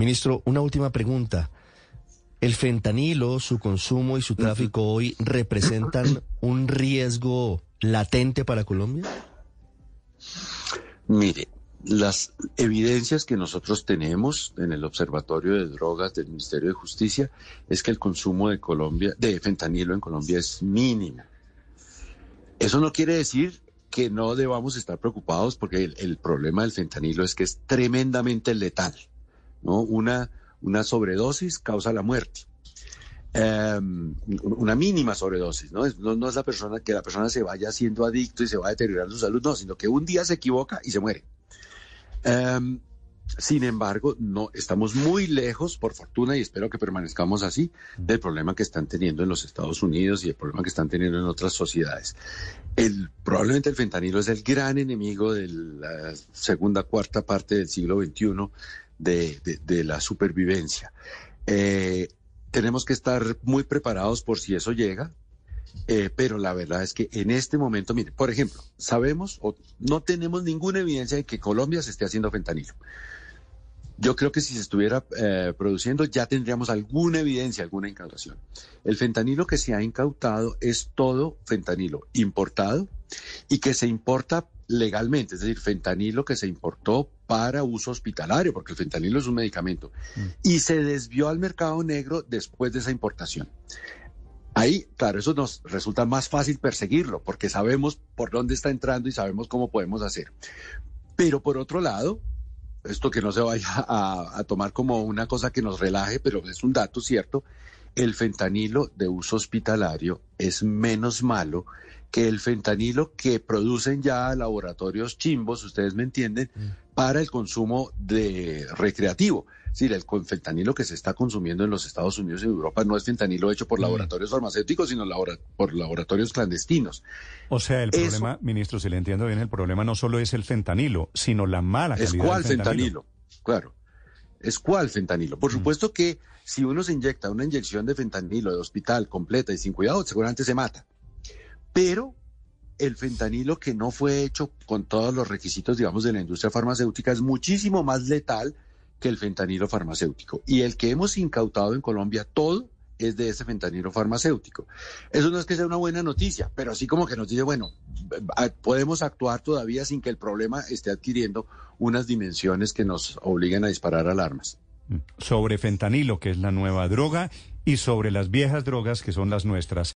Ministro, una última pregunta. ¿El fentanilo, su consumo y su tráfico hoy representan un riesgo latente para Colombia? Mire, las evidencias que nosotros tenemos en el Observatorio de Drogas del Ministerio de Justicia es que el consumo de Colombia, de fentanilo en Colombia es mínimo. Eso no quiere decir que no debamos estar preocupados porque el, problema del fentanilo es que es tremendamente letal, ¿no? Una, una sobredosis causa la muerte. Em, una mínima sobredosis, ¿no? ¿no? es la persona que la persona se vaya siendo adicto y se va a deteriorar su salud, no, sino que un día se equivoca y se muere. Em, sin embargo, no estamos muy lejos, por fortuna, y espero que permanezcamos así, del problema que están teniendo en los Estados Unidos y el problema que están teniendo en otras sociedades. El, probablemente el fentanilo es el gran enemigo de la segunda, cuarta parte del siglo XXI de, la supervivencia. Eh, tenemos que estar muy preparados por si eso llega, eh, pero la verdad es que en este momento, mire, por ejemplo, sabemos o no tenemos ninguna evidencia de que Colombia se esté haciendo fentanilo. Yo creo que si se estuviera eh, produciendo ya tendríamos alguna evidencia, alguna incautación. El fentanilo que se ha incautado es todo fentanilo importado y que se importa legalmente, es decir, fentanilo que se importó para uso hospitalario, porque el fentanilo es un medicamento, mm. y se desvió al mercado negro después de esa importación. Ahí, claro, eso nos resulta más fácil perseguirlo, porque sabemos por dónde está entrando y sabemos cómo podemos hacer. Pero por otro lado, esto que no se vaya a, a tomar como una cosa que nos relaje, pero es un dato cierto, el fentanilo de uso hospitalario es menos malo que el fentanilo que producen ya laboratorios chimbos, ustedes me entienden, mm. para el consumo de recreativo. Es decir, el fentanilo que se está consumiendo en los Estados Unidos y Europa no es fentanilo hecho por mm. laboratorios farmacéuticos, sino por laboratorios clandestinos. O sea, el problema, ministro, si le entiendo bien, el problema no solo es el fentanilo, sino la mala calidad ¿Es cuál fentanilo? Claro. Es cuál fentanilo. Por supuesto que si uno se inyecta una inyección de fentanilo de hospital completa y sin cuidado, seguramente se mata. Pero el fentanilo que no fue hecho con todos los requisitos, digamos, de la industria farmacéutica es muchísimo más letal que el fentanilo farmacéutico. Y el que hemos incautado en Colombia, todo es de ese fentanilo farmacéutico. Eso no es que sea una buena noticia, pero así como que nos dice, bueno, podemos actuar todavía sin que el problema esté adquiriendo unas dimensiones que nos obliguen a disparar alarmas. Sobre fentanilo, que es la nueva droga, y sobre las viejas drogas, que son las nuestras.